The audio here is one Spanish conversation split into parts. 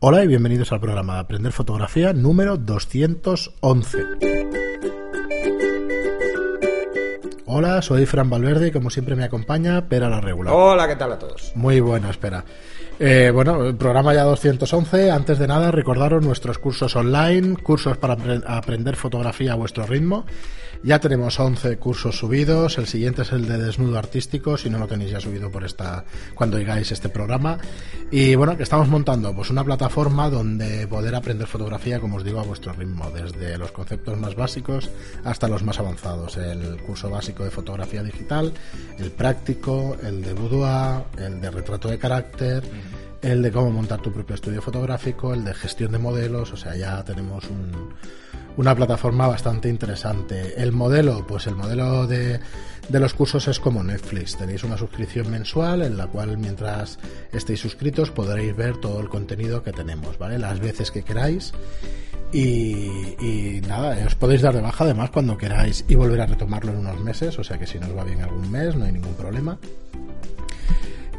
Hola y bienvenidos al programa de Aprender Fotografía número 211. Hola, soy Fran Valverde y como siempre me acompaña Pera la Regular. Hola, ¿qué tal a todos? Muy buena, espera. Eh, bueno, el programa ya 211. Antes de nada, recordaros nuestros cursos online, cursos para apre- aprender fotografía a vuestro ritmo. Ya tenemos 11 cursos subidos. El siguiente es el de desnudo artístico, si no lo tenéis ya subido por esta cuando oigáis este programa. Y bueno, que estamos montando pues una plataforma donde poder aprender fotografía, como os digo, a vuestro ritmo, desde los conceptos más básicos hasta los más avanzados. El curso básico de fotografía digital, el práctico, el de boudoir, el de retrato de carácter, el de cómo montar tu propio estudio fotográfico, el de gestión de modelos, o sea, ya tenemos un, una plataforma bastante interesante. El modelo, pues el modelo de, de los cursos es como Netflix. Tenéis una suscripción mensual en la cual mientras estéis suscritos podréis ver todo el contenido que tenemos, ¿vale? Las veces que queráis. Y, y nada, os podéis dar de baja además cuando queráis y volver a retomarlo en unos meses, o sea que si nos va bien algún mes no hay ningún problema.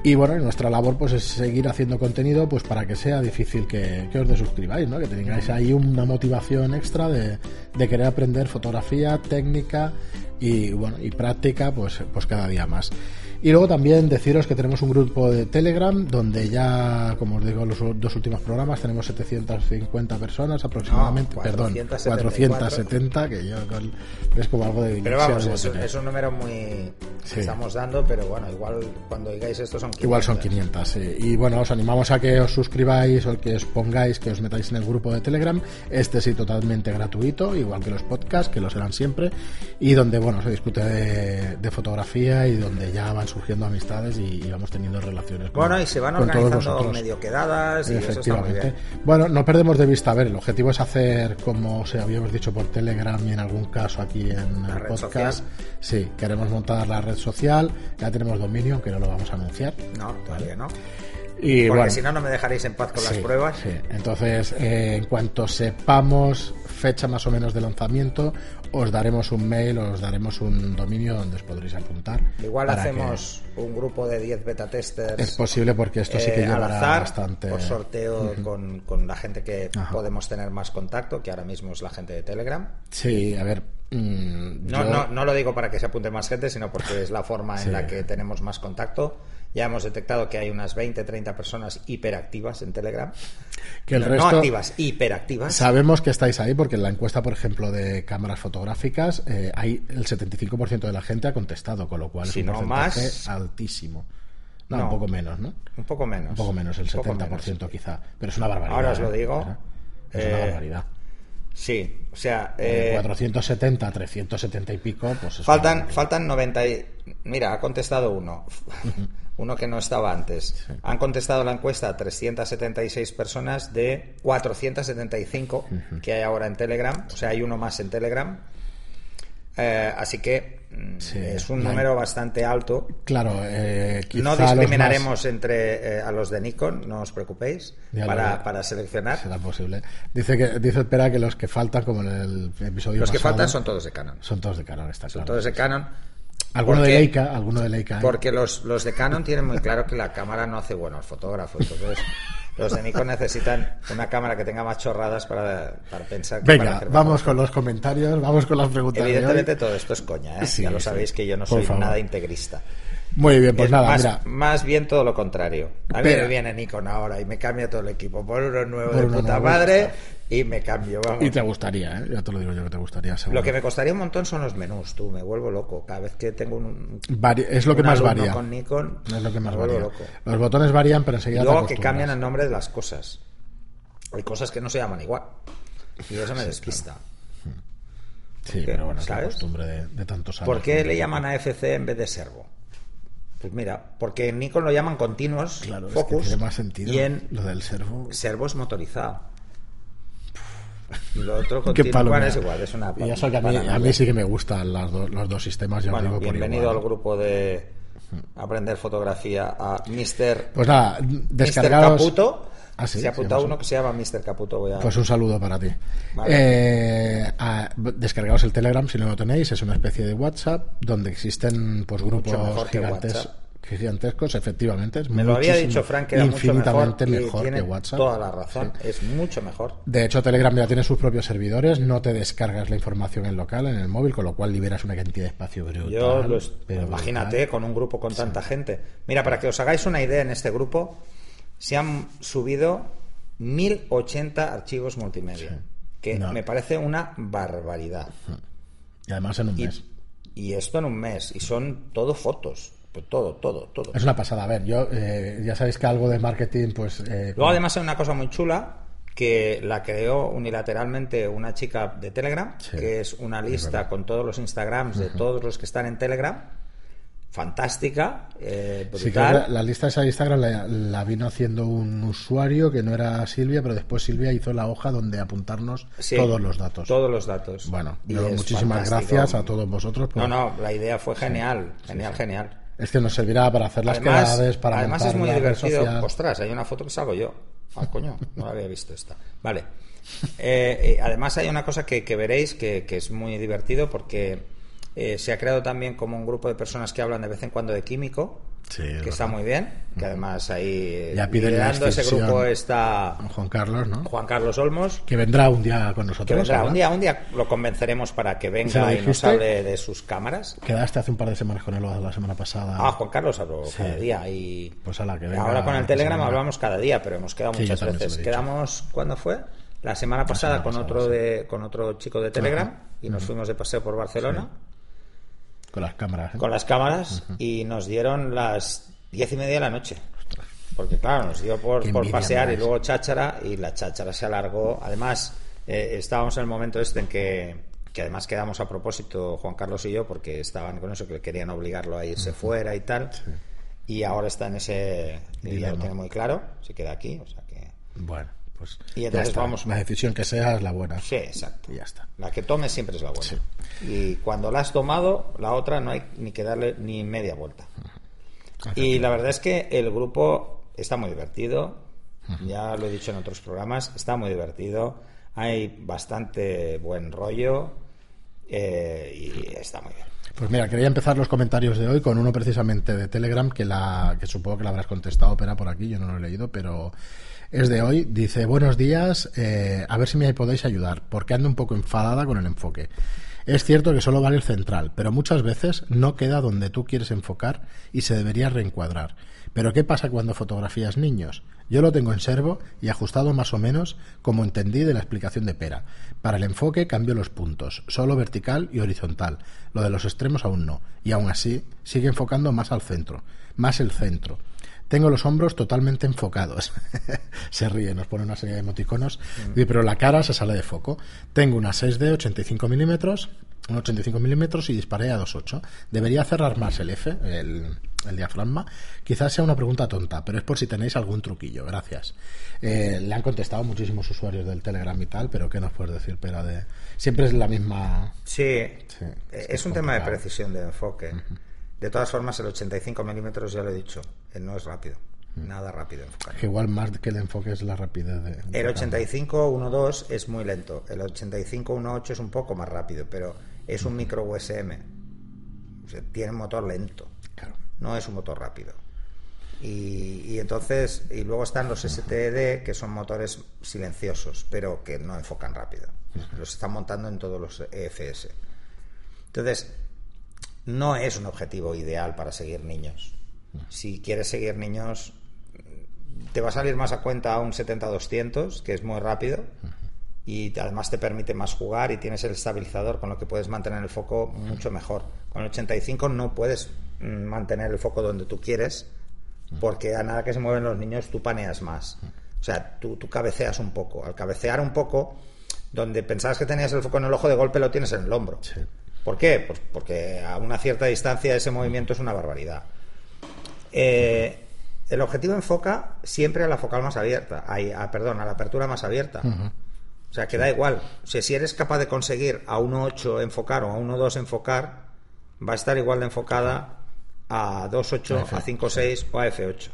Y bueno, nuestra labor pues es seguir haciendo contenido pues para que sea difícil que, que os desuscribáis, ¿no? Que tengáis ahí una motivación extra de, de querer aprender fotografía, técnica y bueno, y práctica pues, pues cada día más. Y luego también deciros que tenemos un grupo de Telegram donde ya, como os digo, los dos últimos programas tenemos 750 personas aproximadamente, No, perdón, 474. 470, que yo es como algo de Pero vamos, es, un número muy Sí. que estamos dando, pero bueno, igual cuando oigáis esto son 500. Igual son 500, sí. Y bueno, os animamos a que os suscribáis o que os pongáis, que os metáis en el grupo de Telegram. Este sí, totalmente gratuito, igual que los podcasts, que lo serán siempre. Y donde, bueno, se discute de, de fotografía y donde ya van surgiendo amistades y, y vamos teniendo relaciones con Bueno, y se van organizando medio quedadas y eso está muy Efectivamente. bien. Bueno, no perdemos de vista, a ver, el objetivo es hacer, como se habíamos dicho por Telegram y en algún caso aquí en La el podcast, social. sí, queremos montar la red social, ya tenemos dominio, aunque no lo vamos a anunciar. No, todavía no. Y Porque bueno, si no, no me dejaréis en paz con las pruebas. sí. Entonces, eh, en cuanto sepamos fecha más o menos de lanzamiento, os daremos un mail, os daremos un dominio donde os podréis apuntar. Igual hacemos un grupo de 10 beta testers. Es posible porque esto sí que eh, llevará azar, bastante. por sorteo con, con la gente que Ajá. podemos tener más contacto, que ahora mismo es la gente de Telegram. Sí, a ver. Mm, No, yo- no, no lo digo para que se apunte más gente, sino porque es la forma Sí. en la que tenemos más contacto. Ya hemos detectado que hay unas 20, 30 personas hiperactivas en Telegram. Que el no, resto- no activas, hiperactivas. Sabemos que estáis ahí porque en la encuesta, por ejemplo, de cámaras fotográficas, eh, hay el 75% de la gente ha contestado, con lo cual Si es un no porcentaje más- altísimo. No, No. un poco menos, ¿no? Un poco menos. Un poco menos, el Un poco 70% menos. quizá. Pero es una barbaridad. Ahora os lo ¿eh? digo. Es una Eh, barbaridad. Sí, o sea, eh, 470 a 370 y pico, pues es faltan, faltan 90 y... Mira, ha contestado uno. Uno que no estaba antes. Han contestado la encuesta a 376 personas de 475 que hay ahora en Telegram. O sea, hay uno más en Telegram. Eh, así que mm, Sí, es un número bastante alto. Claro, eh, No discriminaremos entre eh, a los de Nikon, no os preocupéis, para, para seleccionar. más será posible. Dice que dice espera que los que faltan, como en el episodio Los que pasado, faltan son todos de Canon. son todos de Canon, está Son claro. todos de Canon. Alguno de porque- Leica, alguno de Leica. ¿eh? Porque los, los de Canon tienen muy claro que la cámara no hace bueno al fotógrafo. Entonces, los de Nikon necesitan una cámara que tenga más chorradas para, para pensar que para Venga, hacer vamos con los comentarios, vamos con las preguntas. de hoy. Evidentemente todo esto es coña, ¿eh? Sí, ya lo sabéis que yo no soy favor. nada integrista. Muy bien, pues Es nada, más, mira. más bien todo lo contrario. A mí Espera. me viene Nikon ahora y me cambia todo el equipo por uno nuevo Por de uno puta nuevo, madre y me cambio, vamos. Y te gustaría, ¿eh? Ya te lo digo yo que te gustaría, seguro. Lo que me costaría un montón son los menús, tú, me vuelvo loco. Cada vez que tengo un, Vari- Es lo que más varía. con Nikon, Es lo que más varía. loco. Los botones varían, pero Y enseguida te luego que cambian el nombre de las cosas. Hay cosas que no se llaman igual. Y eso me despista. Sí, pero bueno, es la costumbre de, de tantos años. ¿Por qué le llaman a FC en vez de servo? Pues mira, porque en Nikon lo llaman continuos, Claro, es que focus, tiene más sentido y en lo del servo. servo es motorizado. Y lo otro Qué palo bueno, es igual, es una Y eso que a mí, banalidad. a mí sí que me gustan las do- los dos sistemas, Bueno, digo bienvenido al grupo de aprender fotografía a Mr. Pues nada, descargados. Caputo. Ah, sí, Se ha apuntado uno que se llama Mr. Caputo. Voy a... Pues un saludo para ti. Vale. Eh, a- descargaos el Telegram si no lo tenéis, es una especie de WhatsApp donde existen pues grupos gigantes. Gigantescos, efectivamente. Es Me lo había dicho Frank que era mucho mejor, infinitamente mejor tiene que WhatsApp. toda la razón. Es mucho mejor. De hecho, Telegram ya tiene sus propios servidores, no te descargas la información en local, en el móvil, con lo cual liberas una cantidad de espacio brutal. Yo los- pero imagínate brutal. con un grupo con tanta gente. Mira, para que os hagáis una idea, en este grupo se han subido 1080 archivos multimedia, que No. me parece una barbaridad. Y además en un Y, mes. y esto en un mes, y son todo fotos, pues todo, todo, todo. Es una pasada. A ver, yo, eh, ya sabéis que algo de marketing, pues. eh, Luego además hay una cosa muy chula que la creó unilateralmente una chica de Telegram, Sí, que es una lista con todos los Instagrams de todos los que están en Telegram. Fantástica, eh, Sí, la, la lista esa de Instagram la, la vino haciendo un usuario que no era Silvia, pero después Silvia hizo la hoja donde apuntarnos Sí, todos los datos. Todos los datos. Bueno, muchísimas fantástico. gracias a todos vosotros. por- No, no, la idea fue genial, genial, genial. Es que nos servirá para hacer las quedades, para además es muy divertido. Ostras, hay una foto que salgo yo. Ah, coño, no la había visto esta. Vale. Eh, eh, además hay una cosa que, que veréis que, que es muy divertido porque eh, se ha creado también como un grupo de personas que hablan de vez en cuando de químico, Sí, que es está muy bien, que además ahí eh, Ya liderando ese grupo está Juan Carlos, ¿no? Juan Carlos Olmos. Que vendrá un día con nosotros. Que vendrá. Un día, un día lo convenceremos para que ¿Se venga y nos hable de sus cámaras. Quedaste hace un par de semanas con él la semana pasada. Ah, Juan Carlos hablo Sí. cada día y Pues a la que venga ahora con el Telegram hablamos cada día, pero hemos quedado Sí, muchas veces. Quedamos ¿cuándo fue? La semana pasada semana con pasada, otro de con otro chico de Telegram y nos fuimos de paseo por Barcelona Con las cámaras. ¿eh? con las cámaras y nos dieron las diez y media de la noche. Porque claro, nos dio por, por pasear y luego cháchara y la cháchara se alargó. Además, eh, estábamos en el momento este en que, que además quedamos a propósito Juan Carlos y yo porque estaban con eso que querían obligarlo a irse fuera y tal. Y ahora está en ese... Y ya lo tiene muy claro, se queda aquí, o sea que... Bueno, pues. Y ya está. vamos- La decisión que sea es la buena. Sí, exacto. Y ya está. La que tomes siempre es la buena. Y cuando la has tomado, la otra no hay ni que darle ni media vuelta. Y la verdad es que el grupo está muy divertido. Ya lo he dicho en otros programas, está muy divertido. Hay bastante buen rollo eh, y está muy bien. Pues mira, quería empezar los comentarios de hoy con uno precisamente de Telegram que la que supongo que la habrás contestado, Pera, por aquí, yo no lo he leído, pero es de hoy. Dice, buenos días, eh, a ver si me podéis ayudar, porque ando un poco enfadada con el enfoque. Es cierto que solo vale el central, pero muchas veces no queda donde tú quieres enfocar y se debería reencuadrar. Pero ¿qué pasa cuando fotografías niños? Yo lo tengo en servo y ajustado más o menos como entendí de la explicación de Pera. Para el enfoque cambio los puntos, solo vertical y horizontal. Lo de los extremos aún no. Y aún así sigue enfocando más al centro, más el centro. Tengo los hombros totalmente enfocados. se ríe, nos pone una serie de emoticonos. Dice, Pero la cara se sale de foco. Tengo una 6D 85 milímetros, un 85 milímetros y disparé a 2.8. Debería cerrar más el F, el, el diafragma. Quizás sea una pregunta tonta, pero es por si tenéis algún truquillo. Gracias. Eh, le han contestado muchísimos usuarios del Telegram y tal, pero ¿qué nos puedes decir, Pera? De... Siempre es la misma... Sí, Sí, es un tema de precisión de enfoque. De todas formas, el 85 milímetros, ya lo he dicho, no es rápido. Nada rápido enfocar. Que igual más que el enfoque es la rapidez de... El cada- 85-1.2 es muy lento. El 85-1.8 es un poco más rápido, pero es un micro USM. O sea, tiene un motor lento. Claro. No es un motor rápido. Y, y entonces, y luego están los STD, que son motores silenciosos, pero que no enfocan rápido. Los están montando en todos los EFS. Entonces, no es un objetivo ideal para seguir niños. Si quieres seguir niños, te va a salir más a cuenta un 70-200, que es muy rápido, y además te permite más jugar y tienes el estabilizador con lo que puedes mantener el foco mucho mejor. Con el 85 no puedes mm, mantener el foco donde tú quieres, porque a nada que se mueven los niños tú paneas más. O sea, tú, tú cabeceas un poco. Al cabecear un poco, donde pensabas que tenías el foco en el ojo, de golpe lo tienes en el hombro. Sí. ¿Por qué? Pues porque a una cierta distancia ese movimiento es una barbaridad. Eh, el objetivo enfoca siempre a la focal más abierta, a- perdón, a la apertura más abierta. O sea, que da igual. O sea, si eres capaz de conseguir a 1.8 enfocar o a 1.2 enfocar, va a estar igual de enfocada a 2.8, F, a 5.6 o a F8.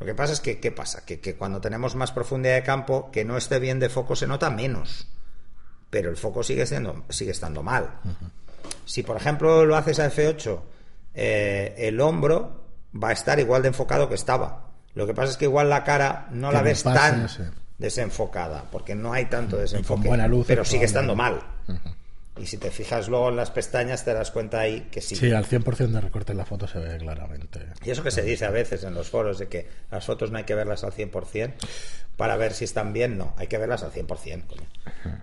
Lo que pasa es que, ¿qué pasa? Que, que cuando tenemos más profundidad de campo, que no esté bien de foco se nota menos. Pero el foco sigue, siendo, sigue estando mal. Si, por ejemplo, lo haces a F8, eh, el hombro va a estar igual de enfocado que estaba. Lo que pasa es que igual la cara no Que la no ves pase, tan desenfocada, porque no hay tanto desenfoque. buena luz, pero sigue estando mal. Y si te fijas luego en las pestañas, te das cuenta ahí que sí. Sí, al 100% de recorte en la foto se ve claramente. Y eso que se dice a veces en los foros, de que las fotos no hay que verlas al 100% para ver si están bien, no, hay que verlas al 100%. coño.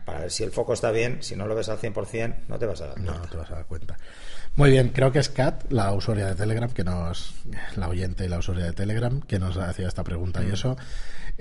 Para ver si el foco está bien, si no lo ves al 100%, no te vas a dar No, cuenta. no te vas a dar cuenta. Muy bien, creo que es Kat, la usuaria de Telegram, que nos, la oyente y la usuaria de Telegram, que nos hacía esta pregunta y eso.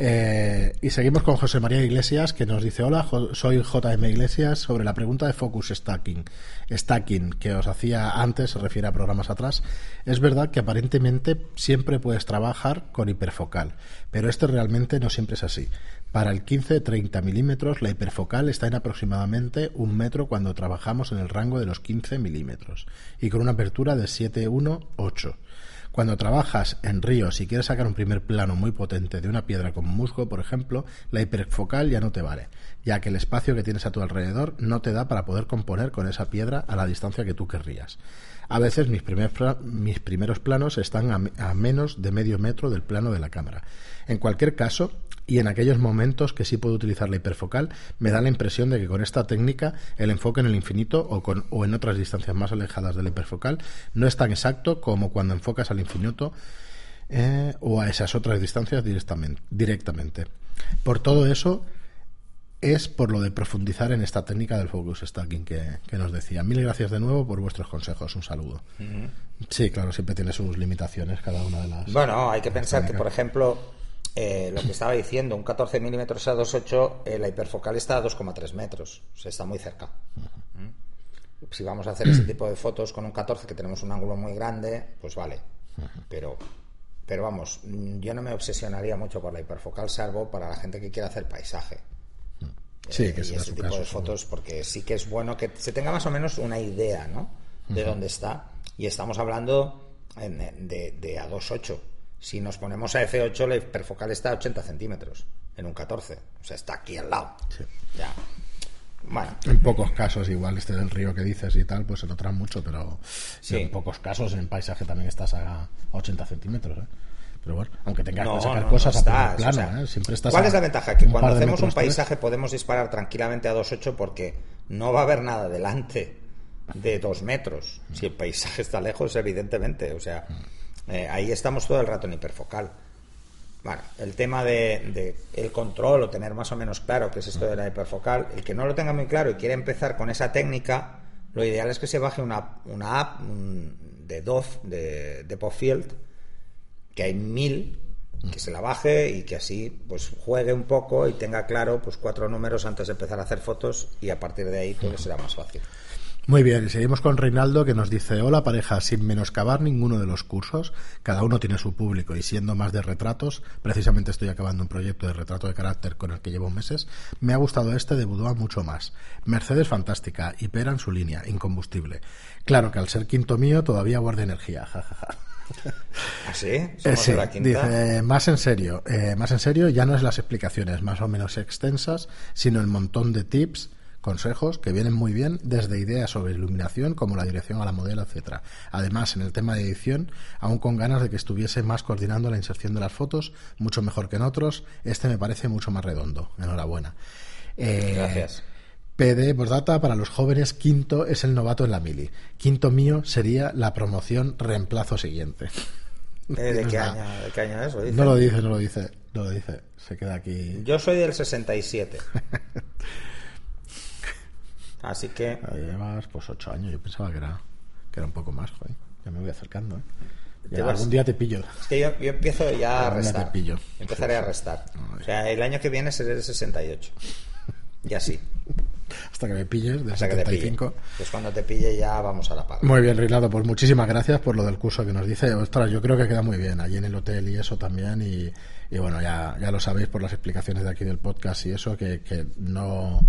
Eh, y seguimos con José María Iglesias, que nos dice, hola, soy JM Iglesias, sobre la pregunta de Focus Stacking, stacking que os hacía antes, se refiere a programas atrás. Es verdad que aparentemente siempre puedes trabajar con hiperfocal, pero esto realmente no siempre es así. Para el 15-30 milímetros, la hiperfocal está en aproximadamente un metro cuando trabajamos en el rango de los 15 milímetros y con una apertura de 7-1-8. Cuando trabajas en ríos y quieres sacar un primer plano muy potente de una piedra como musgo, por ejemplo, la hiperfocal ya no te vale, ya que el espacio que tienes a tu alrededor no te da para poder componer con esa piedra a la distancia que tú querrías. A veces mis, primeros planos están a menos de medio metro del plano de la cámara. En cualquier caso, y en aquellos momentos que sí puedo utilizar la hiperfocal, me da la impresión de que con esta técnica el enfoque en el infinito o, con, o en otras distancias más alejadas de la hiperfocal no es tan exacto como cuando enfocas al infinito eh, o a esas otras distancias directamente, directamente. Por todo eso, es por lo de profundizar en esta técnica del focus stacking que, que nos decía. Mil gracias de nuevo por vuestros consejos. Un saludo. Sí, claro, siempre tiene sus limitaciones cada una de las. Bueno, hay que pensar que, por ejemplo, eh, lo que estaba diciendo, un 14 milímetros a 2.8, eh, la hiperfocal está a 2,3 metros, o sea, está muy cerca. ¿Mm? Si vamos a hacer ese tipo de fotos con un 14 que tenemos un ángulo muy grande, pues vale. Pero, pero vamos, mm, yo no me obsesionaría mucho por la hiperfocal, salvo para la gente que quiera hacer paisaje. Sí, que y ese tipo caso. de fotos porque sí que es bueno que se tenga más o menos una idea ¿no? de dónde está y estamos hablando en- de, de a 2.8 si nos ponemos a F8 la hiperfocal está a 80 centímetros en un 14 o sea está aquí al lado Sí. ya bueno En pocos casos, igual este del río que dices y tal, pues se notará mucho, pero Sí. en pocos casos en paisaje también estás a, a 80 centímetros. ¿eh? Pero bueno, aunque tengas no, que sacar no, cosas no a estás, plano, o sea, ¿eh? siempre estás ¿Cuál es la ventaja? Que cuando hacemos un tres. paisaje podemos disparar tranquilamente a 2.8 porque no va a haber nada delante de 2 metros. Si el paisaje está lejos, evidentemente. O sea, eh, ahí estamos todo el rato en hiperfocal. Bueno, el tema de, el control o tener más o menos claro qué es esto de la hiperfocal, el que no lo tenga muy claro y quiere empezar con esa técnica, lo ideal es que se baje una, una app de DOF, de, de Popfield, que hay mil, que se la baje y que así pues juegue un poco y tenga claro pues cuatro números antes de empezar a hacer fotos y a partir de ahí todo será más fácil. Muy bien, y seguimos con Reinaldo que nos dice, hola pareja, sin menoscabar ninguno de los cursos, cada uno tiene su público y siendo más de retratos, precisamente estoy acabando un proyecto de retrato de carácter con el que llevo meses, me ha gustado este de Boudoir mucho más. Mercedes fantástica, Hypera en su línea, incombustible. Claro que al ser quinto mío todavía guarda energía, jajaja. ¿Así? Eh, ¿Somos sí, la quinta? dice, más en serio, eh, más en serio, ya no es las explicaciones más o menos extensas, sino el montón de tips, consejos que vienen muy bien desde ideas sobre iluminación como la dirección a la modelo, etcétera. Además, en el tema de edición, aún con ganas de que estuviese más coordinando la inserción de las fotos, mucho mejor que en otros, este me parece mucho más redondo. Enhorabuena. Eh, Gracias. PD, postdata, para los jóvenes, quinto es el novato en la mili. Quinto mío sería la promoción reemplazo siguiente. Eh, ¿De, qué año. ¿De qué año es? ¿Lo dice? No lo dice, no lo dice, no lo dice. Se queda aquí. Yo soy del 67. Así que Llevas pues ocho años, yo pensaba que era, que era un poco más, joder. Ya me voy acercando, ¿eh? Ya algún día te pillo. es que yo, yo empiezo ya a ya te restar. pillo. Empezaré a restar. O sea, el año que viene seré del 68. Y así. Hasta que me pilles, de Hasta que te pille. 75. Pues cuando te pille ya vamos a la paga. Muy bien, Reinaldo, pues muchísimas gracias por lo del curso que nos dice. Ostras, yo creo que queda muy bien allí en el hotel y eso también. Y, y bueno, ya, ya lo sabéis por las explicaciones de aquí del podcast y eso, que, que no,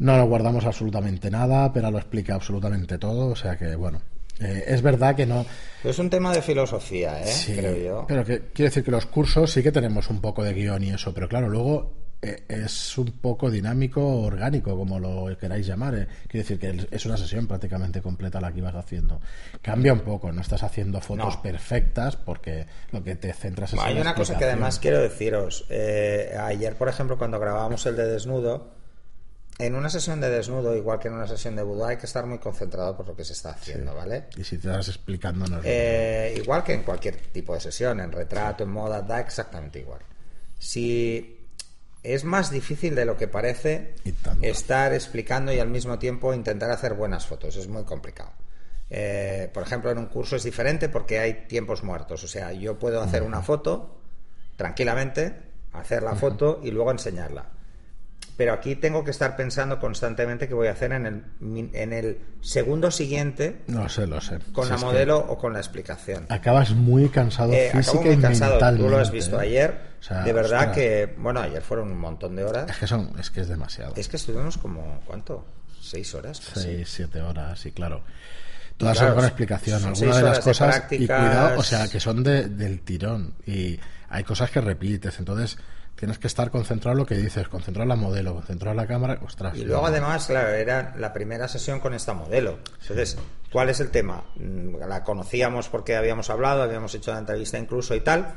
no nos guardamos absolutamente nada, pero lo explica absolutamente todo. O sea que, bueno, eh, es verdad que no. Es un tema de filosofía, ¿eh? Sí, creo yo. Pero que quiero decir que los cursos sí que tenemos un poco de guion y eso, pero claro, luego eh, es un poco dinámico, orgánico, como lo queráis llamar. Eh. Quiere decir que es una sesión prácticamente completa la que ibas haciendo. Cambia un poco, no estás haciendo fotos perfectas porque lo que te centras es Hay una cosa que además quiero deciros. Eh, ayer, por ejemplo, cuando grabábamos el de desnudo, en una sesión de desnudo, igual que en una sesión de boudoir, hay que estar muy concentrado por lo que se está haciendo, ¿vale? Y si te estás explicándonos. Eh, igual que en cualquier tipo de sesión, en retrato, en moda, da exactamente igual. Si es más difícil de lo que parece estar explicando y al mismo tiempo intentar hacer buenas fotos, es muy complicado. Eh, por ejemplo, en un curso es diferente porque hay tiempos muertos. O sea, yo puedo hacer una foto tranquilamente, hacer la foto y luego enseñarla pero aquí tengo que estar pensando constantemente qué voy a hacer en el, en el segundo siguiente. No sé, lo sé. Con la modelo o con la explicación. Acabas muy cansado eh, física muy cansado. Tú lo has visto ¿eh? ayer. de verdad que, bueno, ayer fueron un montón de horas. Es que, son, es que es demasiado. Es que estuvimos como, ¿cuánto? ¿Seis horas? Seis, siete horas, sí, claro. Todas son con explicación. Algunas de las cosas, y cuidado, o sea, que son de, del tirón. Y hay cosas que repites. Entonces tienes que estar concentrado en lo que dices, concentrar la modelo, concentrar la cámara, ostras. Y luego además, claro, era la primera sesión con esta modelo. Entonces, ¿cuál es el tema? Mm, la conocíamos porque habíamos hablado, habíamos hecho la entrevista incluso y tal,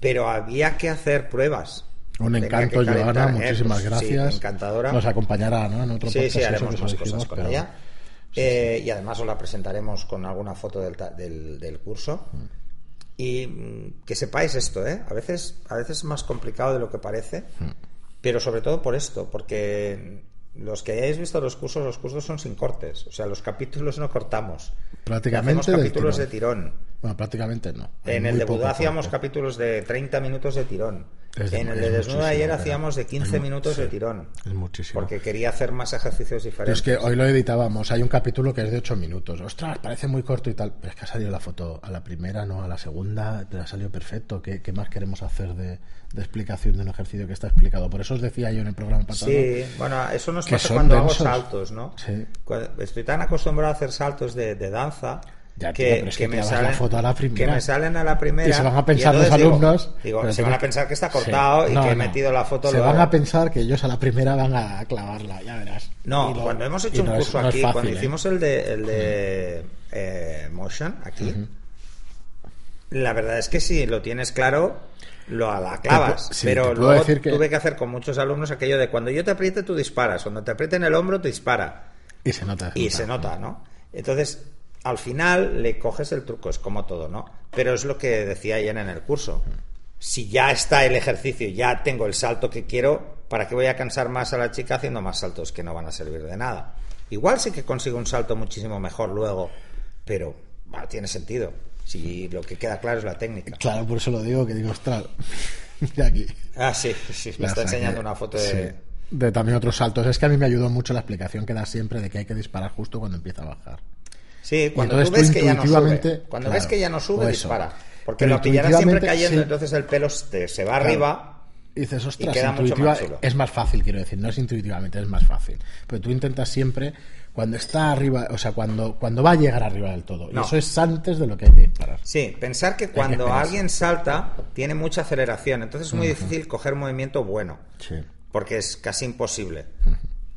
pero había que hacer pruebas. Un encanto, Joana, ¿eh? muchísimas gracias. encantadora. Nos acompañará, ¿no? En otro sí, sí, haremos más cosas con ella. Eh, y además os la presentaremos con alguna foto del, del, del curso. Mm. Y mm, que sepáis esto, ¿eh? A veces, a veces es más complicado de lo que parece, hmm. pero sobre todo por esto, porque los que hayáis visto los cursos, los cursos son sin cortes, o sea, los capítulos no cortamos. Prácticamente. Hacemos capítulos de tirón. Bueno, prácticamente no. en el de Buda hacíamos capítulos de 30 minutos de tirón en el de desnudo ayer hacíamos de 15 minutos de tirón. Es muchísimo. Porque quería hacer más ejercicios diferentes. es que hoy lo editábamos. Hay un capítulo que es de 8 minutos. Ostras, parece muy corto y tal. Pero es que ha salido la foto a la primera, no a la segunda. Pero ha salido perfecto. ¿Qué, más queremos hacer de, explicación de un ejercicio que está explicado? Por eso os decía yo en el programa pasado. Sí, bueno, eso nos pasa cuando hago saltos, ¿no? Estoy tan acostumbrado a hacer saltos de danza que, me salen, foto a la que me salen a la primera. Y se van a pensar los alumnos. Digo, se van a pensar que está cortado y que he metido la foto. Se van a pensar que ellos a la primera van a clavarla, ya verás. No, cuando hemos hecho un curso aquí, cuando ¿eh? hicimos el de, el de eh, Motion aquí, la verdad es que si lo tienes claro, lo a la clavas. pero luego tuve que hacer con muchos alumnos aquello de cuando yo te apriete, tú disparas. Cuando te apriete en el hombro, te dispara. Y se nota. y se nota, ¿no? Entonces, al final le coges el truco, es como todo, ¿no? Pero es lo que decía ayer en el curso. Si ya está el ejercicio, ya tengo el salto que quiero, ¿para qué voy a cansar más a la chica haciendo más saltos que no van a servir de nada? Igual sí que consigo un salto muchísimo mejor luego, pero tiene sentido. Si lo que queda claro es la técnica. Claro, por eso lo digo, que digo, ostras, mira aquí. Ah, sí, sí, me está enseñando una foto de... de también otros saltos. Es que a mí me ayudó mucho la explicación que da siempre de que hay que disparar justo cuando empieza a bajar. Sí, cuando tú ves que ya no sube. Cuando ves que ya no sube, dispara. Porque lo pillarás siempre cayendo, entonces el pelo se, va arriba. Y dices, ostras, es más fácil, quiero decir, no es intuitivamente, es más fácil. Pero tú intentas siempre, cuando está arriba, o sea, cuando, cuando va a llegar arriba del todo. Y eso es antes de lo que hay que disparar. Sí, pensar que cuando alguien salta, tiene mucha aceleración, entonces es muy difícil coger movimiento bueno. Sí. Porque es casi imposible.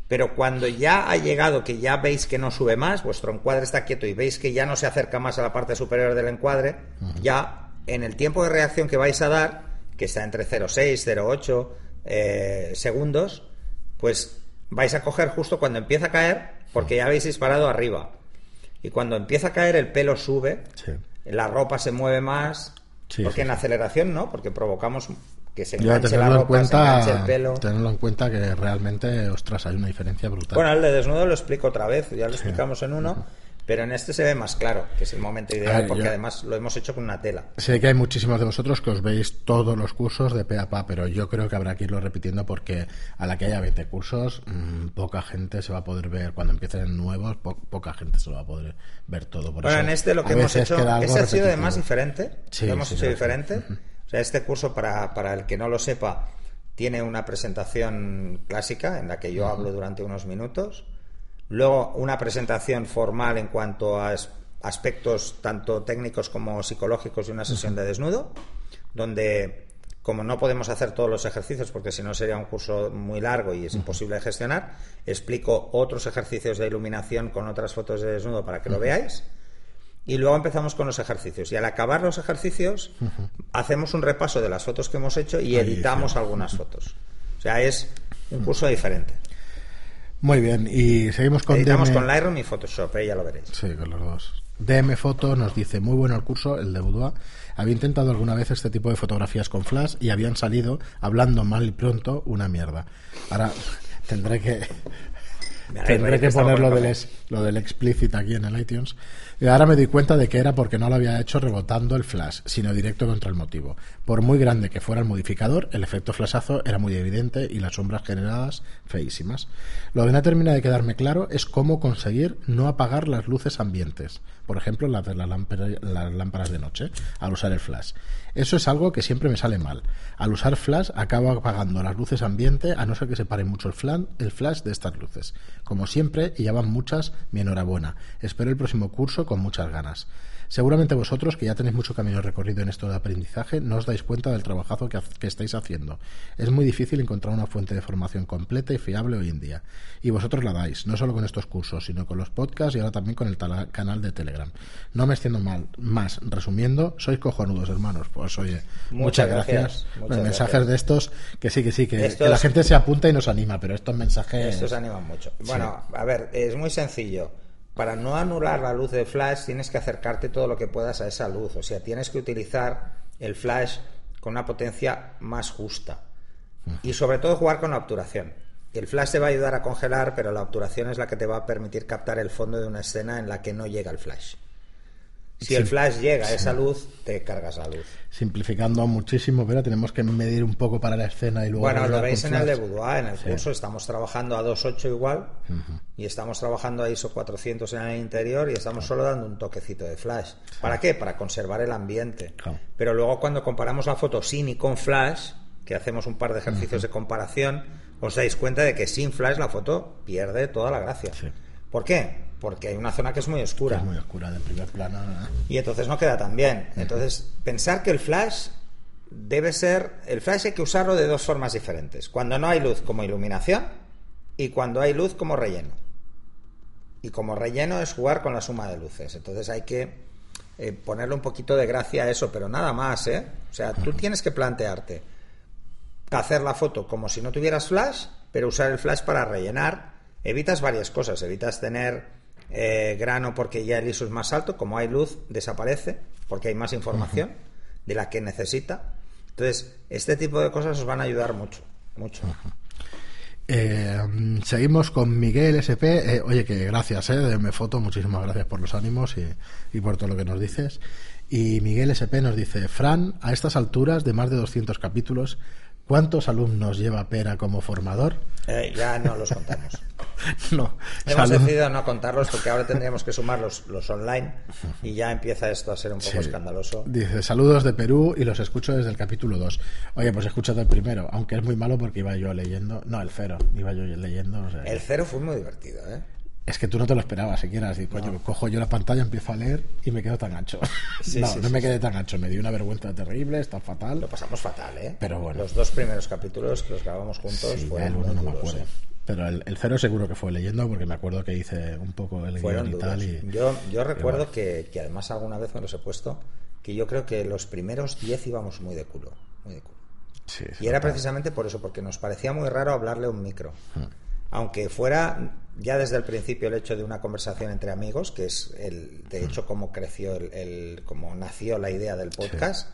Pero cuando ya ha llegado, que ya veis que no sube más, vuestro encuadre está quieto y veis que ya no se acerca más a la parte superior del encuadre, ya en el tiempo de reacción que vais a dar, que está entre 0,6, 0,8 eh, segundos, pues vais a coger justo cuando empieza a caer, porque ya habéis disparado arriba. Y cuando empieza a caer, el pelo sube, la ropa se mueve más, porque en aceleración no, porque provocamos que se enganche la ropa, en cuenta, el pelo. Tenerlo en cuenta que realmente, ostras, hay una diferencia brutal. Bueno, el de desnudo lo explico otra vez, ya lo explicamos en uno. Pero en este se ve más claro, que es el momento ideal, porque además lo hemos hecho con una tela. Sé que hay muchísimos de vosotros que os veis todos los cursos de pe a pa, pero yo creo que habrá que irlo repitiendo porque a la que haya 20 cursos, mmm, poca gente se va a poder ver, cuando empiecen nuevos, poca gente se lo va a poder ver todo. Por bueno, en este lo que hemos hecho, ese ha sido además diferente, sí, lo hemos hecho diferente este curso, para, para el que no lo sepa, tiene una presentación clásica en la que yo hablo durante unos minutos. Luego una presentación formal en cuanto a aspectos tanto técnicos como psicológicos de una sesión de desnudo, donde como no podemos hacer todos los ejercicios porque si no sería un curso muy largo y es imposible de gestionar, explico otros ejercicios de iluminación con otras fotos de desnudo para que lo veáis. Y luego empezamos con los ejercicios. Y al acabar los ejercicios, hacemos un repaso de las fotos que hemos hecho y editamos algunas fotos. O sea, es un curso diferente. Muy bien, y seguimos con Editamos con Lightroom y Photoshop, ¿eh? ya lo veréis. Sí, con los dos. DM Foto nos dice, muy bueno el curso, el de Boudoir. Había intentado alguna vez este tipo de fotografías con flash y habían salido, hablando mal y pronto, una mierda. Ahora tendré que Tendré que poner lo del, lo del explícit aquí en el iTunes. Y ahora me di cuenta de que era porque no lo había hecho rebotando el flash, sino directo contra el motivo. Por muy grande que fuera el modificador, el efecto flashazo era muy evidente y las sombras generadas feísimas. Lo que no termina de quedarme claro es cómo conseguir no apagar las luces ambientes, por ejemplo las de las lámparas de noche, al usar el flash. Eso es algo que siempre me sale mal. Al usar flash acabo apagando las luces ambiente a no ser que se pare mucho el, el flash de estas luces. Como siempre, y ya van muchas, mi enhorabuena. Espero el próximo curso con muchas ganas. Seguramente vosotros, que ya tenéis mucho camino recorrido en esto de aprendizaje, no os dais cuenta del trabajazo que, estáis haciendo. Es muy difícil encontrar una fuente de formación completa y fiable hoy en día. Y vosotros la dais, no solo con estos cursos, sino con los podcasts y ahora también con el canal de Telegram. No me extiendo mal, más. Resumiendo, sois cojonudos, hermanos. Pues oye, muchas, gracias. mensajes de estos, que sí, que sí, que, la gente se apunta y nos anima, pero estos mensajes... Estos animan mucho. Bueno, a ver, es muy sencillo para no anular la luz de flash tienes que acercarte todo lo que puedas a esa luz. O sea, tienes que utilizar el flash con una potencia más justa. Y sobre todo jugar con la obturación. El flash te va a ayudar a congelar, pero la obturación es la que te va a permitir captar el fondo de una escena en la que no llega el flash. Si el flash llega a esa luz, te cargas la luz. Simplificando muchísimo, pero tenemos que medir un poco para la escena y luego. Bueno, lo veis en el de Boudoir, en el curso estamos trabajando a 2.8 igual y estamos trabajando a ISO 400 en el interior y estamos solo dando un toquecito de flash. ¿Para qué? Para conservar el ambiente. Pero luego cuando comparamos la foto sin y con flash, que hacemos un par de ejercicios de comparación, os dais cuenta de que sin flash la foto pierde toda la gracia. ¿Por qué? Porque hay una zona que es muy oscura. es muy oscura, de primer plano. Y entonces no queda tan bien. Entonces, pensar que el flash debe ser. El flash hay que usarlo de dos formas diferentes. Cuando no hay luz como iluminación y cuando hay luz como relleno. Y como relleno es jugar con la suma de luces. Entonces hay que eh, ponerle un poquito de gracia a eso, pero nada más, ¿eh? O sea, tú tienes que plantearte hacer la foto como si no tuvieras flash, pero usar el flash para rellenar. Evitas varias cosas. Evitas tener eh, grano porque ya el ISO es más alto, como hay luz desaparece porque hay más información de la que necesita. Entonces, este tipo de cosas os van a ayudar mucho, mucho. Eh, seguimos con Miguel SP. Eh, oye, que gracias, eh, de foto. Muchísimas gracias por los ánimos y, y, por todo lo que nos dices. Y Miguel SP nos dice: Fran, a estas alturas de más de 200 capítulos, ¿Cuántos alumnos lleva Pera como formador? Eh, ya no los contamos. no. Hemos decidido no contarlos porque ahora tendríamos que sumar los, los online y ya empieza esto a ser un poco escandaloso. Dice, saludos de Perú y los escucho desde el capítulo 2. Oye, pues escúchate el primero, aunque es muy malo porque iba yo leyendo. No, el cero, iba yo leyendo. El cero fue muy divertido, ¿eh? Es que tú no te lo esperabas siquiera. Así, coño, cojo yo la pantalla, empiezo a leer y me quedo tan ancho. no, no me quedé tan ancho. Me dio una vergüenza terrible, está fatal. Lo pasamos fatal, ¿eh? Pero bueno. Los dos primeros capítulos que los grabamos juntos fueron. El uno no me acuerdo. ¿eh? Pero el, cero seguro que fue leyendo porque me acuerdo que hice un poco el guion y tal. Y... Yo, yo recuerdo que, que, además alguna vez me los he puesto que yo creo que los primeros diez íbamos muy de culo. Muy de culo. y era precisamente por eso, porque nos parecía muy raro hablarle a un micro. Hmm aunque fuera ya desde el principio el hecho de una conversación entre amigos, que es el, de hecho cómo creció el, cómo nació la idea del podcast.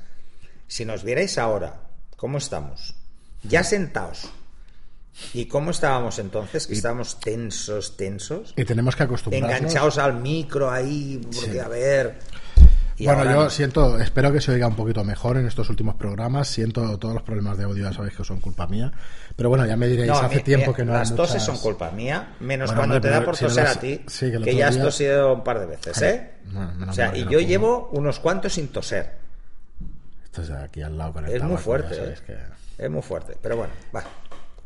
Si nos vierais ahora, ¿cómo estamos? Ya sentados. ¿Y cómo estábamos entonces? Que estábamos tensos, tensos. Y tenemos que acostumbrarnos. Enganchados al micro ahí, porque a ver bueno, yo siento, espero que se oiga un poquito mejor en estos últimos programas. Siento todos los problemas de audio, ya sabéis que son culpa mía. Pero bueno, ya me diréis, hace tiempo que no Las toses son culpa mía, menos cuando te da por toser a ti, que, ya has tosido un par de veces, ¿eh? o sea, y yo llevo unos cuantos sin toser. Esto es aquí al lado con el Es muy fuerte, ¿eh? Es muy fuerte, pero bueno, va.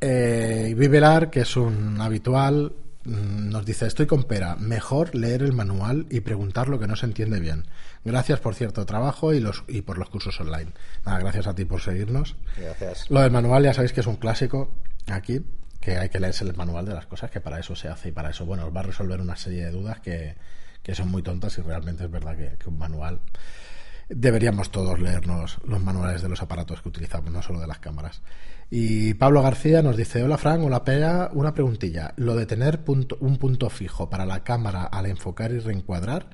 Eh, Vivelar, que es un habitual, mm, nos dice, estoy con pera, mejor leer el manual y preguntar lo que no se entiende bien. Gracias por cierto trabajo y, los, y por los cursos online. Nada, gracias a ti por seguirnos. Gracias. Lo del manual ya sabéis que es un clásico aquí, que hay que leerse el manual de las cosas, que para eso se hace y para eso, bueno, os va a resolver una serie de dudas que, que son muy tontas y realmente es verdad que, que un manual deberíamos todos leernos los manuales de los aparatos que utilizamos, no solo de las cámaras. Y Pablo García nos dice, hola Frank, hola Pea, una preguntilla. Lo de tener punto, un punto fijo para la cámara al enfocar y reencuadrar,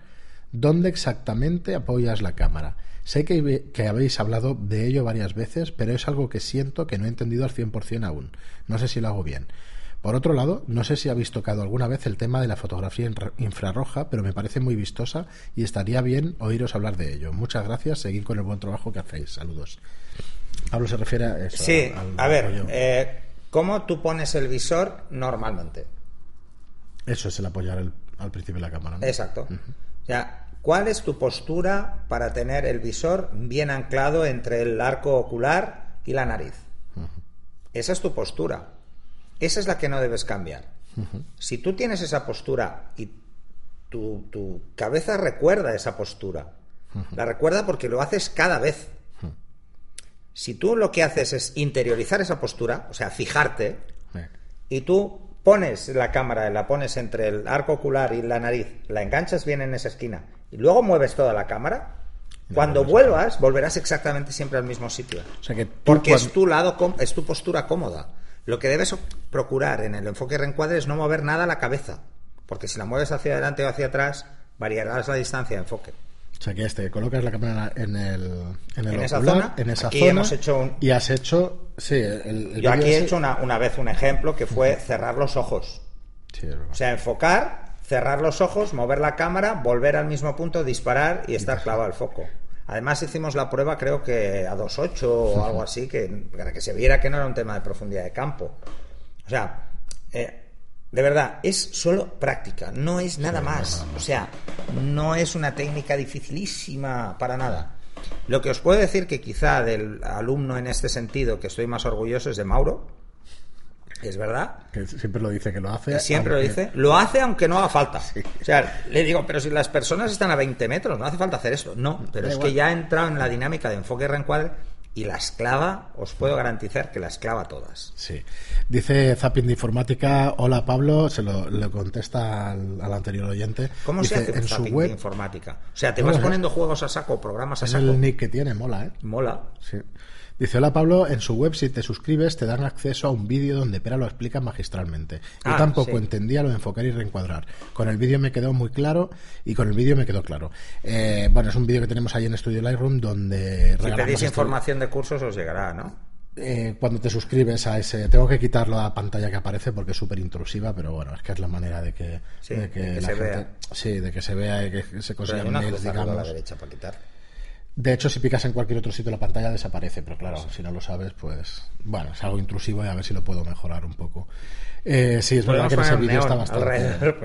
¿dónde exactamente apoyas la cámara? Sé que, que, habéis hablado de ello varias veces, pero es algo que siento que no he entendido al 100% aún. No sé si lo hago bien. Por otro lado, no sé si habéis tocado alguna vez el tema de la fotografía infrarroja, pero me parece muy vistosa y estaría bien oíros hablar de ello. Muchas gracias, seguid con el buen trabajo que hacéis. Saludos. Pablo se refiere a eso. Sí, al, al a ver, eh, ¿cómo tú pones el visor normalmente? Eso es el apoyar el, al principio de la cámara. ¿no? Exacto. Uh -huh. O sea, ¿cuál es tu postura para tener el visor bien anclado entre el arco ocular y la nariz? Uh -huh. Esa es tu postura. Esa es la que no debes cambiar. Uh -huh. Si tú tienes esa postura y tu, tu cabeza recuerda esa postura, uh -huh. la recuerda porque lo haces cada vez. Si tú lo que haces es interiorizar esa postura, o sea, fijarte, y tú pones la cámara, la pones entre el arco ocular y la nariz, la enganchas bien en esa esquina, y luego mueves toda la cámara, no, cuando no vuelvas, volverás exactamente siempre al mismo sitio. O sea que porque cuando... es tu lado, es tu postura cómoda. Lo que debes procurar en el enfoque reencuadre es no mover nada la cabeza, porque si la mueves hacia adelante o hacia atrás, variarás la distancia de enfoque. O sea, que este, colocas la cámara en el, en el ¿En ocular, esa zona, en esa aquí zona hemos hecho un... y has hecho, sí, el, el Yo aquí he hecho una, una, vez un ejemplo que fue cerrar los ojos. Sí, o sea, enfocar, cerrar los ojos, mover la cámara, volver al mismo punto, disparar y estar clavado al foco. Además hicimos la prueba creo que a 2.8 o algo así, que, para que se viera que no era un tema de profundidad de campo. O sea, eh, de verdad, es solo práctica, no es nada más. O sea, no es una técnica dificilísima para nada. Lo que os puedo decir que quizá del alumno en este sentido que estoy más orgulloso es de Mauro. Es verdad. Que siempre lo dice que lo hace. Siempre aunque... lo dice. Lo hace aunque no haga falta. Sí. O sea, le digo, pero si las personas están a 20 metros, no hace falta hacer esto. No, pero da es igual. que ya ha entrado en la dinámica de enfoque y reencuadre y la esclava, os puedo garantizar que la esclava todas. Sí. Dice Zapping de Informática, hola Pablo, se lo, contesta al, al, anterior oyente. ¿Cómo Dice, se hace en su web de informática? O sea, te vas poniendo juegos a saco, programas a es saco. el nick que tiene, mola, ¿eh? Mola. Sí. Dice, hola Pablo, en su web si te suscribes te dan acceso a un vídeo donde Pera lo explica magistralmente. Yo ah, tampoco sí. entendía lo de enfocar y reencuadrar. Con el vídeo me quedó muy claro y con el vídeo me quedó claro. Eh, bueno, es un vídeo que tenemos ahí en Studio Lightroom donde... Si pedís información de cursos os llegará, ¿no? Eh, cuando te suscribes a ese tengo que quitar la pantalla que aparece porque es súper intrusiva pero bueno es que es la manera de que, sí, de que, de que la se gente vea. sí de que se vea y que se consigan mails digamos a la derecha para quitar de hecho, si picas en cualquier otro sitio la pantalla desaparece, pero claro, si no lo sabes, pues bueno, es algo intrusivo y a ver si lo puedo mejorar un poco. Eh, sí, es verdad que en ese vídeo está bastante.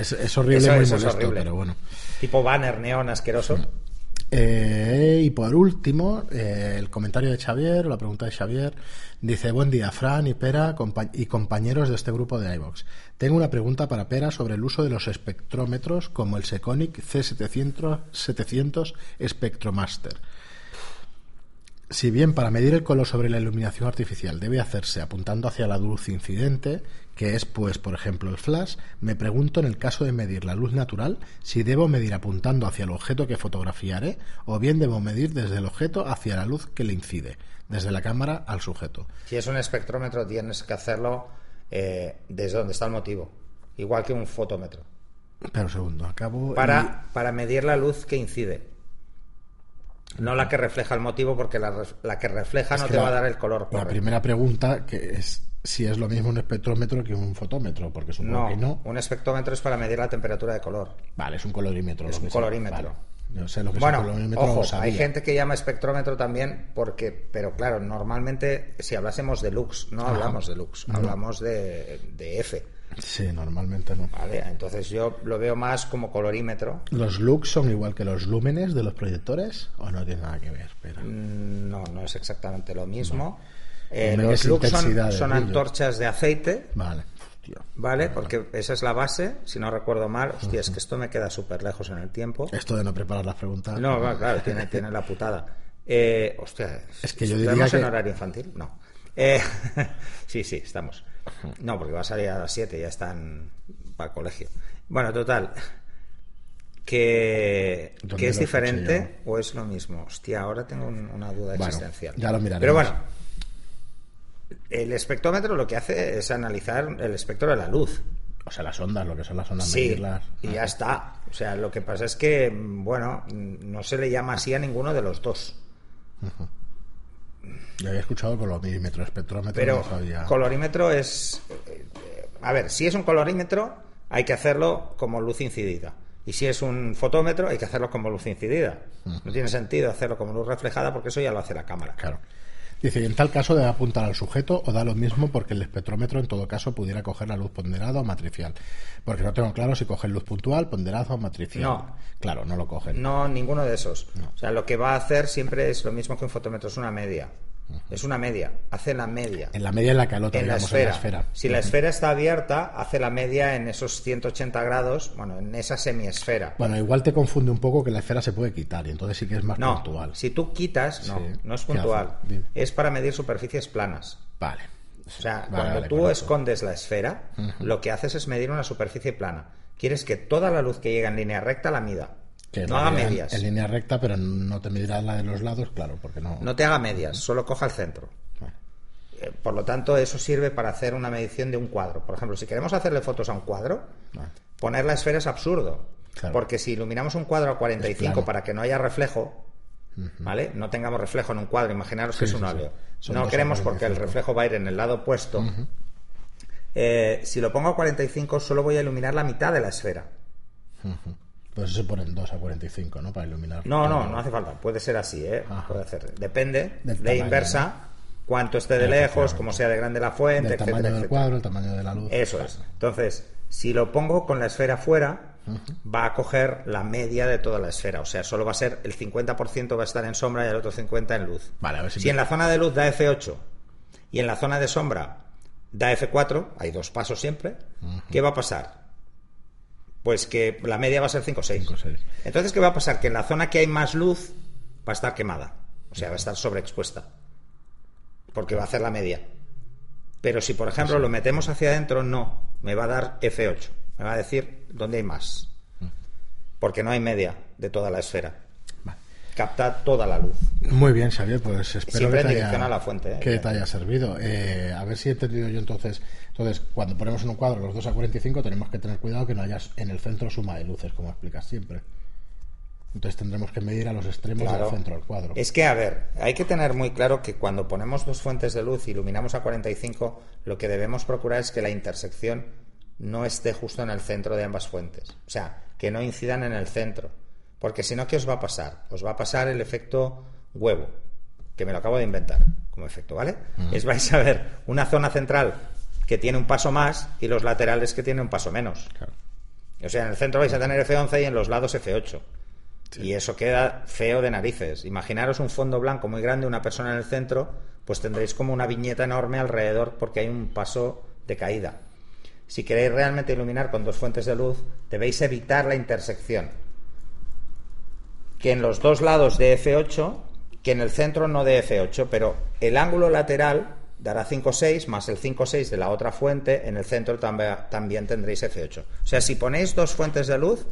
es, es, horrible, eso, muy eso molesto, es horrible. pero bueno. Tipo banner neón asqueroso. Eh, y por último, eh, el comentario de Xavier, la pregunta de Xavier, dice, buen día, Fran y Pera y compañeros de este grupo de iVox. Tengo una pregunta para Pera sobre el uso de los espectrómetros como el Seconic C700 700 Spectromaster. Si bien para medir el color sobre la iluminación artificial debe hacerse apuntando hacia la luz incidente, que es pues por ejemplo el flash, me pregunto en el caso de medir la luz natural si debo medir apuntando hacia el objeto que fotografiaré o bien debo medir desde el objeto hacia la luz que le incide, desde la cámara al sujeto. Si es un espectrómetro tienes que hacerlo eh, desde donde está el motivo, igual que un fotómetro. Pero un segundo, acabo... Para, y... para medir la luz que incide. No la que refleja el motivo, porque la, la que refleja es no que te la, va a dar el color. Correcto. La primera pregunta que es si es lo mismo un espectrómetro que un fotómetro, porque supongo no, que no. Un espectrómetro es para medir la temperatura de color. Vale, es un colorímetro. Es un colorímetro. Vale. Sé lo que bueno, es un colorímetro. Ojo, hay gente que llama espectrómetro también, porque, pero claro, normalmente si hablásemos de lux, no Ajá. hablamos de lux, no. hablamos de, de F. Sí, normalmente no. Vale, entonces yo lo veo más como colorímetro. ¿Los lux son igual que los lúmenes de los proyectores o no tiene nada que ver? Espera. Mm, no, no es exactamente lo mismo. No. Eh, los lux son, son antorchas de aceite. Vale. ¿Vale? Porque esa es la base, si no recuerdo mal. Hostia, es que esto me queda súper lejos en el tiempo. Esto de no preparar las preguntas. No, claro, tiene, tiene la putada. Eh, hostia, Es que yo ¿estamos diría en que- horario infantil? No. Eh, sí, sí, estamos. No, porque va a salir a las 7, ya están para el colegio. Bueno, total. Que, ¿Dónde que es diferente o es lo mismo. Hostia, ahora tengo un- una duda Bueno, existencial. ya lo miraremos. Pero bueno, el espectrómetro lo que hace es analizar el espectro de la luz. O sea, las ondas, lo que son las ondas, Sí, medirlas. y ya está. O sea, lo que pasa es que, bueno, no se le llama así a ninguno de los dos. Yo había escuchado colorímetro, espectrómetro, Pero no sabía. colorímetro es... eh, A ver, si es un colorímetro, hay que hacerlo como luz incidida. Y si es un fotómetro, hay que hacerlo como luz incidida. No tiene sentido hacerlo como luz reflejada porque eso ya lo hace la cámara. Claro. Dice, y en tal caso debe apuntar al sujeto o da lo mismo porque el espectrómetro en todo caso pudiera coger la luz ponderada o matricial. Porque no tengo claro si cogen luz puntual, ponderada o matricial. No. Claro, no lo cogen. No, ninguno de esos. O sea, lo que va a hacer siempre es lo mismo que un fotómetro, es una media. Es una media, hace la media. En la media en la otro, en la, digamos, esfera. en la esfera. Si la esfera está abierta, hace la media en esos 180 grados, bueno, en esa semiesfera. Bueno, igual te confunde un poco que la esfera se puede quitar y entonces sí que es más No, puntual. si tú quitas, no, Sí. no es ¿Qué puntual. Es para medir superficies planas. Vale. O sea, Vale, cuando vale, tú correcto. escondes la esfera, lo que haces es medir una superficie plana. Quieres que toda la luz que llega en línea recta la mida. Que no haga medias. En línea recta, pero no te medirás la de los lados, claro, porque no. No te haga medias, solo coja el centro. Vale. Eh, Por lo tanto, eso sirve para hacer una medición de un cuadro. Por ejemplo, si queremos hacerle fotos a un cuadro, Vale. poner la esfera es absurdo. Claro. Porque si iluminamos un cuadro a 45 plano. para que no haya reflejo, ¿vale? No tengamos reflejo en un cuadro, imaginaros que es un sí, óleo. No queremos porque el 45. reflejo va a ir en el lado opuesto. Eh, si lo pongo a 45, solo voy a iluminar la mitad de la esfera. Pues se ponen 2 a 45, ¿no? Para iluminar. No, no, no hace falta. Puede ser así, ¿eh? Ajá. Puede hacer. Depende Del de tamaño, inversa, cuánto esté de lejos, cómo sea de grande la fuente, Del etcétera, tamaño del etcétera. cuadro, el tamaño de la luz. Eso es. Entonces, si lo pongo con la esfera fuera, va a coger la media de toda la esfera. O sea, solo va a ser el 50% va a estar en sombra y el otro 50% en luz. Vale, a ver si Si me- en la zona de luz da F8 y en la zona de sombra da F4, hay dos pasos siempre, ¿qué va a pasar? Pues que la media va a ser 5 o 6. Cinco o seis. Entonces, ¿qué va a pasar? Que en la zona que hay más luz va a estar quemada. O sea, va a estar sobreexpuesta. Porque va a hacer la media. Pero si, por ejemplo, lo metemos hacia adentro, no. Me va a dar F8. Me va a decir dónde hay más. Porque no hay media de toda la esfera. Capta toda la luz. Muy bien, Xavier, pues espero Siempre que, te dirección haya, a la fuente, ¿eh? que te haya servido. Eh, a ver si he entendido yo entonces. Entonces, cuando ponemos en un cuadro los 2 a 45, tenemos que tener cuidado que no haya en el centro suma de luces, como explicas siempre. Entonces tendremos que medir a los extremos Claro. del centro del cuadro. Es que, a ver, hay que tener muy claro que cuando ponemos dos fuentes de luz y iluminamos a 45, lo que debemos procurar es que la intersección no esté justo en el centro de ambas fuentes. O sea, que no incidan en el centro. Porque si no, ¿qué os va a pasar? Os va a pasar el efecto huevo, que me lo acabo de inventar como efecto, ¿vale? Es vais a ver una zona central que tiene un paso más y los laterales que tienen un paso menos. Claro. O sea, en el centro vais a tener F11 y en los lados F8. Y eso queda feo de narices. Imaginaros un fondo blanco muy grande, una persona en el centro, pues tendréis como una viñeta enorme alrededor porque hay un paso de caída. Si queréis realmente iluminar con dos fuentes de luz, debéis evitar la intersección. Que en los dos lados de F8, que en el centro no de F8, pero el ángulo lateral dará 5,6 más el 5,6 de la otra fuente, en el centro también tendréis F8. O sea, si ponéis dos fuentes de luz,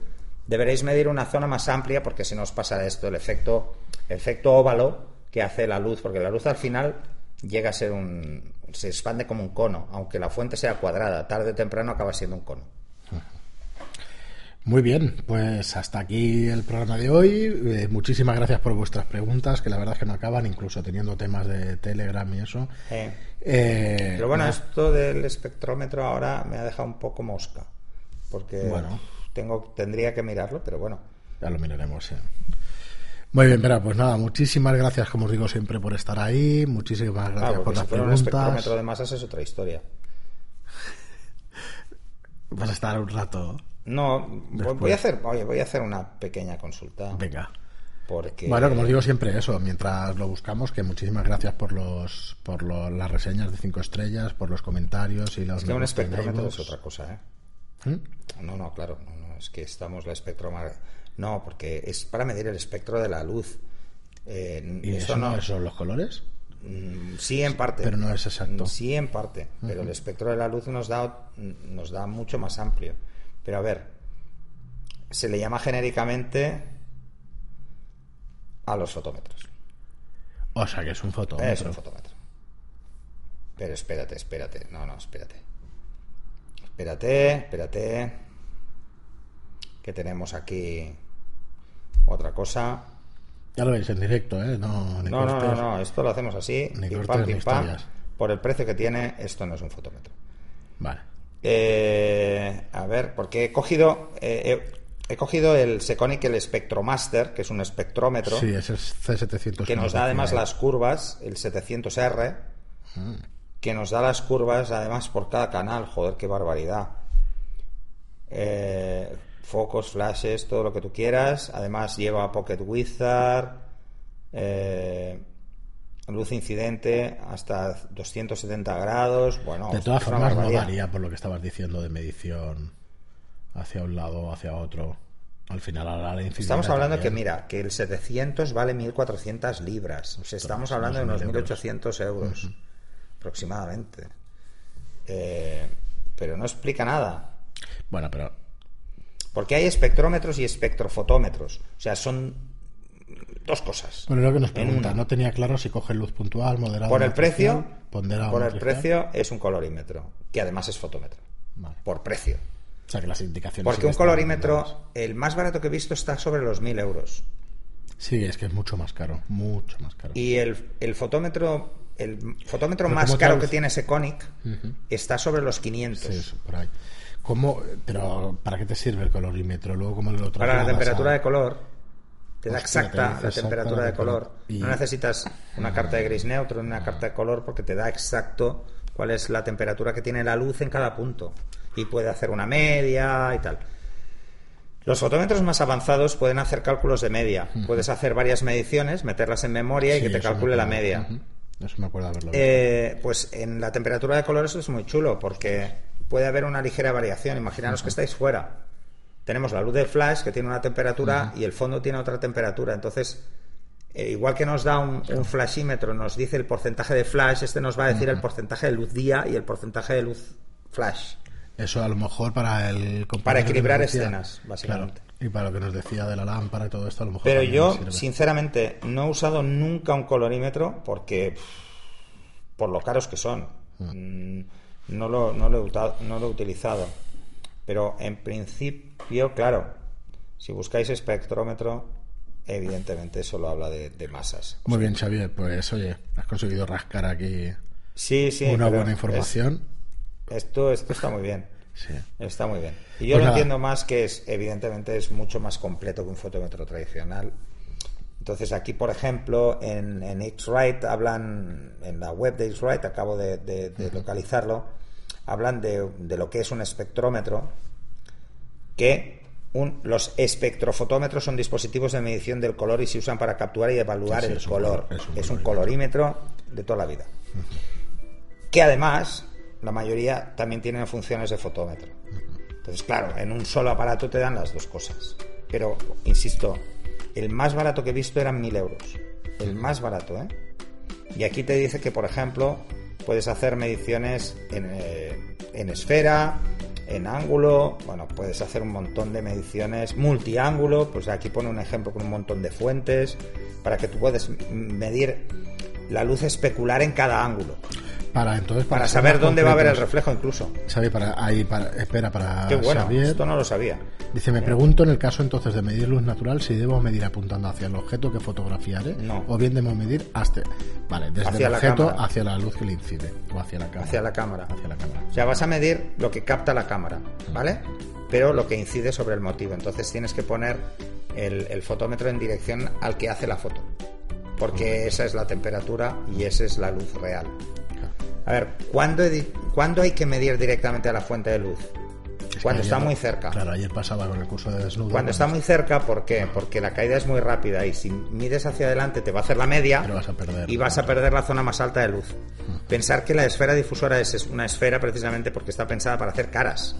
deberéis medir una zona más amplia porque si no os pasa esto, el efecto, efecto óvalo que hace la luz, porque la luz al final llega a ser un... se expande como un cono, aunque la fuente sea cuadrada, tarde o temprano acaba siendo un cono. Muy bien, pues hasta aquí el programa de hoy. Eh, muchísimas gracias por vuestras preguntas, que la verdad es que no acaban, incluso teniendo temas de Telegram y eso. Eh, Eh, Pero bueno, esto del espectrómetro ahora me ha dejado un poco mosca. Porque Bueno. tengo, tendría que mirarlo, pero bueno. Ya lo miraremos. eh. Muy bien, Vera, pues nada, muchísimas gracias, como os digo siempre, por estar ahí. Muchísimas gracias Claro, por las si fuera un preguntas. espectrómetro de masas es otra historia. Vas a estar un rato. No, voy, Después. voy a hacer, oye, voy a hacer una pequeña consulta. Venga. Porque... Bueno, como os digo siempre eso, mientras lo buscamos, que muchísimas gracias por los por las reseñas de cinco estrellas, por los comentarios y los Es que un espectrómetro es otra cosa, ¿eh? ¿Mm? No, no, claro, no, no, es que estamos la espectroma... No, porque es para medir el espectro de la luz. Eh, ¿Y eso, no son los colores? Mm, Sí, en parte. Pero no es exacto. Sí, en parte. Pero el espectro de la luz nos da, nos da mucho más amplio. Pero a ver, se le llama genéricamente a los fotómetros. O sea, que es un fotómetro. Es un fotómetro. Pero espérate, espérate. No, no, espérate. Espérate, espérate. Que tenemos aquí otra cosa. Ya lo veis en directo, ¿eh? No, No, no, no, no, esto lo hacemos así, pim pam, pim pam. Por el precio que tiene, esto no es un fotómetro. Vale. Eh, a ver, porque he cogido, eh, he, cogido el Seconic, el Spectromaster, que es un espectrómetro, Sí, ese es C700. que nos da además las curvas, el 700R, que nos da las curvas además por cada canal, joder, qué barbaridad. Eh, focos, flashes, todo lo que tú quieras. Además lleva Pocket Wizard, eh, luz incidente hasta 270 grados. Bueno, De todas formas, no varía por lo que estabas diciendo de medición hacia un lado o hacia otro. Al final, a la incidencia Estamos hablando que, mira, que el 700 vale 1.400 libras. O sea, estamos hablando de unos 2.000 euros. 1.800 euros, aproximadamente. Eh, pero no explica nada. Bueno, pero Porque hay espectrómetros y espectrofotómetros. O sea, son dos cosas. Bueno, lo que nos pregunta. No tenía claro si coge luz puntual, moderada. Por el precio, ponderado, por el precio es un colorímetro, que además es fotómetro. Vale. Por precio. O sea, que las indicaciones. Porque que un colorímetro, el más barato que he visto está sobre los 1.000 euros. Sí, es que es mucho más caro. Mucho más caro. Y el, el fotómetro, el fotómetro Pero más ¿cómo caro que tiene Seconic está sobre los 500. Sí, eso, por ahí. ¿Cómo, pero, ¿para qué te sirve el colorímetro? Luego, ¿cómo lo Para la temperatura a- de color, te da Hostia, exacta la exacta temperatura de color. Y- No necesitas una carta de gris neutro ni una carta de color porque te da exacto cuál es la temperatura que tiene la luz en cada punto. Y puede hacer una media y tal. Los fotómetros más avanzados pueden hacer cálculos de media. Puedes hacer varias mediciones, meterlas en memoria y que te calcule la media. Ujú. Eso me acuerdo de haberlo. Eh, pues en la temperatura de color eso es muy chulo porque puede haber una ligera variación. Imaginaros que estáis fuera. Tenemos la luz de flash que tiene una temperatura y el fondo tiene otra temperatura. Entonces, eh, igual que nos da un, un flashímetro, nos dice el porcentaje de flash, este nos va a decir el porcentaje de luz día y el porcentaje de luz flash. Eso a lo mejor para el Para equilibrar decía- escenas, básicamente. Claro, y para lo que nos decía de la lámpara y todo esto, a lo mejor. Pero yo, sinceramente, no he usado nunca un colorímetro porque, por lo caros que son, mm, no, lo, no, lo he, no lo he utilizado. Pero en principio, claro, si buscáis espectrómetro, evidentemente solo habla de, de masas. Muy bien, Xavier. Pues oye, has conseguido rascar aquí Sí, sí. una buena es- información. esto, esto está muy bien. Sí. Está muy bien. Y yo Pues lo nada. entiendo más que es, evidentemente, es mucho más completo que un fotómetro tradicional. Entonces, aquí, por ejemplo, en, en X-Rite hablan, en la web de X-Rite, acabo de, de- de localizarlo, hablan de, de lo que es un espectrómetro, que un- los espectrofotómetros son dispositivos de medición del color y se usan para capturar y evaluar Sí, sí, el es color. es un es un colorímetro. colorímetro de toda la vida que además la mayoría también tienen funciones de fotómetro. Entonces, claro, en un solo aparato te dan las dos cosas. Pero, insisto, el más barato que he visto eran 1000 euros. El más barato, ¿eh? Y aquí te dice que, por ejemplo, puedes hacer mediciones en, eh, en esfera, en ángulo, bueno, puedes hacer un montón de mediciones multiángulo, pues aquí pone un ejemplo con un montón de fuentes, para que tú puedas medir la luz especular en cada ángulo, Para entonces. para ser saber dónde va a haber el reflejo incluso. Xavier, para, ahí, para, espera, para Qué bueno, Xavier. esto no lo sabía. Dice, me pregunto en el caso entonces de medir luz natural si debo medir apuntando hacia el objeto que fotografiaré No. o bien debo medir hasta, vale, desde Hacia el objeto hacia la luz que le incide o hacia la cámara. Hacia la cámara. Hacia la cámara. O sea, vas a medir lo que capta la cámara, ¿vale? Pero lo que incide sobre el motivo. Entonces tienes que poner el, el fotómetro en dirección al que hace la foto. Porque esa es la temperatura y esa es la luz real. A ver, ¿cuándo, he di- ¿cuándo hay que medir directamente a la fuente de luz? cuando está muy cerca. Claro, ayer pasaba con el curso de desnudo. Cuando está muy cerca, ¿por qué? Porque la caída es muy rápida y si mides hacia adelante te va a hacer la media vas a perder, y vas a perder la zona más alta de luz. Pensar que la esfera difusora es una esfera precisamente porque está pensada para hacer caras.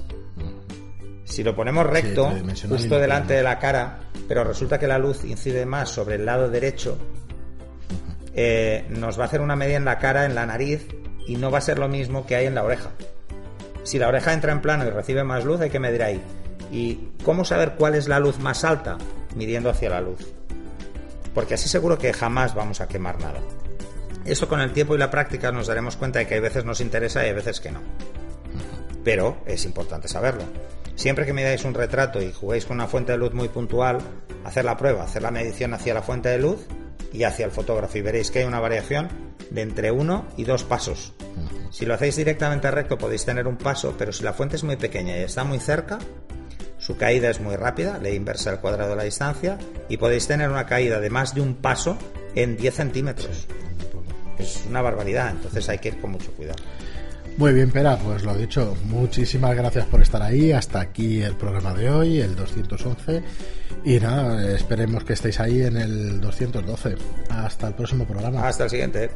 Si lo ponemos recto, justo delante de la cara, pero resulta que la luz incide más sobre el lado derecho, eh, nos va a hacer una media en la cara, en la nariz, y no va a ser lo mismo que hay en la oreja. Si la oreja entra en plano y recibe más luz, hay que medir ahí. ¿Y cómo saber cuál es la luz más alta? Midiendo hacia la luz. Porque así seguro que jamás vamos a quemar nada. Eso con el tiempo y la práctica nos daremos cuenta de que hay veces nos interesa y hay veces que no. Pero es importante saberlo. Siempre que midáis un retrato y juguéis con una fuente de luz muy puntual, hacer la prueba, hacer la medición hacia la fuente de luz y hacia el fotógrafo y veréis que hay una variación de entre uno y dos pasos. Si lo hacéis directamente recto podéis tener un paso, pero si la fuente es muy pequeña y está muy cerca, su caída es muy rápida, le inversa al cuadrado de la distancia y podéis tener una caída de más de un paso en 10 centímetros. Es una barbaridad, entonces hay que ir con mucho cuidado. Muy bien, Pera, pues lo dicho, muchísimas gracias por estar ahí. Hasta aquí el programa de hoy, el 211. Y nada, esperemos que estéis ahí en el 212. Hasta el próximo programa. Hasta el siguiente.